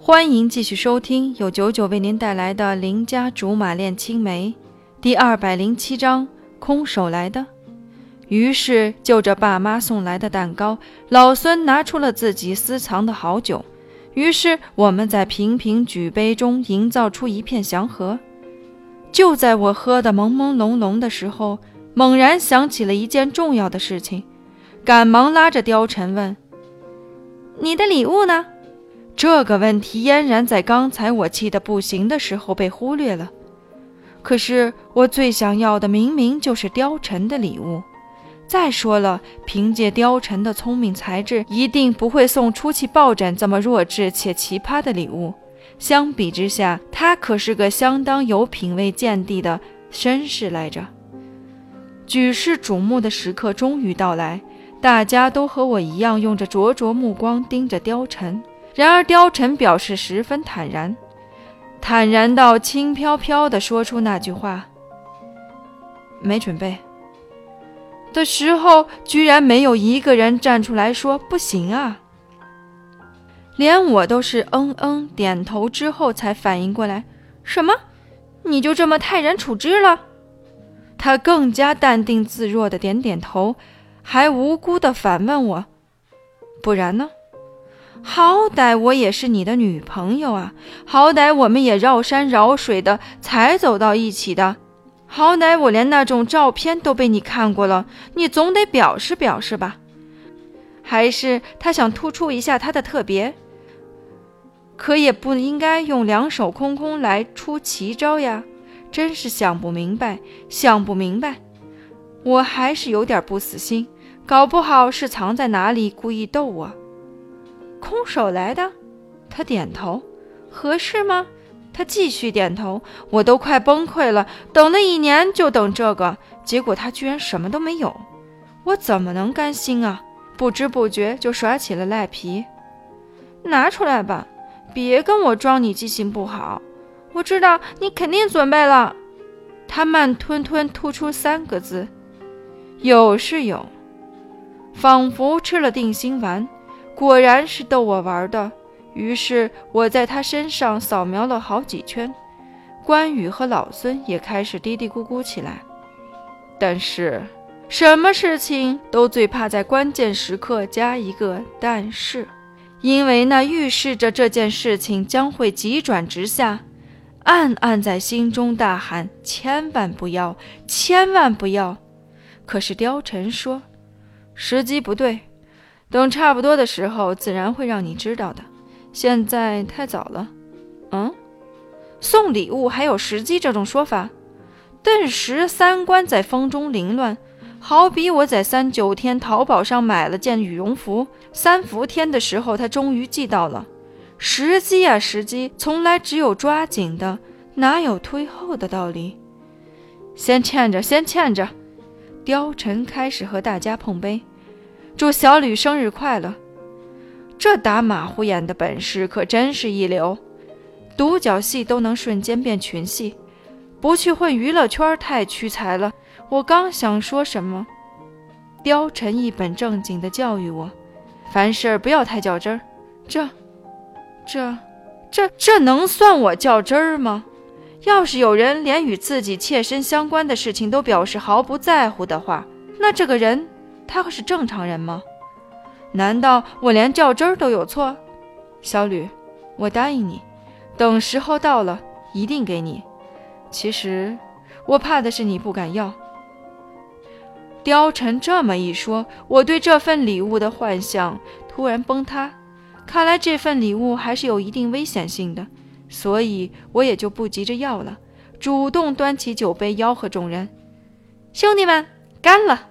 欢迎继续收听由九九为您带来的《邻家竹马恋青梅》第二百零七章：空手来的。于是，就着爸妈送来的蛋糕，老孙拿出了自己私藏的好酒。于是，我们在频频举杯中营造出一片祥和。就在我喝得朦朦胧胧的时候，猛然想起了一件重要的事情，赶忙拉着貂蝉问：“你的礼物呢？”这个问题嫣然在刚才我气得不行的时候被忽略了。可是我最想要的明明就是貂蝉的礼物。再说了，凭借貂蝉的聪明才智，一定不会送出气抱枕这么弱智且奇葩的礼物。相比之下，他可是个相当有品位见地的绅士来着。举世瞩目的时刻终于到来，大家都和我一样，用着灼灼目光盯着貂蝉。然而，貂蝉表示十分坦然，坦然到轻飘飘地说出那句话：“没准备。”的时候，居然没有一个人站出来说不行啊！连我都是嗯嗯点头之后才反应过来，什么？你就这么泰然处之了？他更加淡定自若的点点头，还无辜的反问我：“不然呢？”好歹我也是你的女朋友啊，好歹我们也绕山绕水的才走到一起的，好歹我连那种照片都被你看过了，你总得表示表示吧？还是他想突出一下他的特别？可也不应该用两手空空来出奇招呀！真是想不明白，想不明白。我还是有点不死心，搞不好是藏在哪里故意逗我。空手来的，他点头，合适吗？他继续点头，我都快崩溃了。等了一年就等这个，结果他居然什么都没有，我怎么能甘心啊？不知不觉就耍起了赖皮。拿出来吧，别跟我装你记性不好。我知道你肯定准备了。他慢吞吞吐出三个字：有是有，仿佛吃了定心丸。果然是逗我玩的，于是我在他身上扫描了好几圈，关羽和老孙也开始嘀嘀咕咕起来。但是，什么事情都最怕在关键时刻加一个“但是”，因为那预示着这件事情将会急转直下。暗暗在心中大喊：“千万不要，千万不要！”可是貂蝉说：“时机不对。”等差不多的时候，自然会让你知道的。现在太早了。嗯，送礼物还有时机这种说法，顿时三观在风中凌乱。好比我在三九天淘宝上买了件羽绒服，三伏天的时候他终于寄到了。时机啊，时机，从来只有抓紧的，哪有推后的道理？先欠着，先欠着。貂蝉开始和大家碰杯。祝小吕生日快乐！这打马虎眼的本事可真是一流，独角戏都能瞬间变群戏，不去混娱乐圈太屈才了。我刚想说什么，貂蝉一本正经地教育我：凡事不要太较真儿。这、这、这、这能算我较真儿吗？要是有人连与自己切身相关的事情都表示毫不在乎的话，那这个人……他会是正常人吗？难道我连较真儿都有错？小吕，我答应你，等时候到了一定给你。其实我怕的是你不敢要。貂蝉这么一说，我对这份礼物的幻想突然崩塌。看来这份礼物还是有一定危险性的，所以我也就不急着要了，主动端起酒杯吆喝众人：“兄弟们，干了！”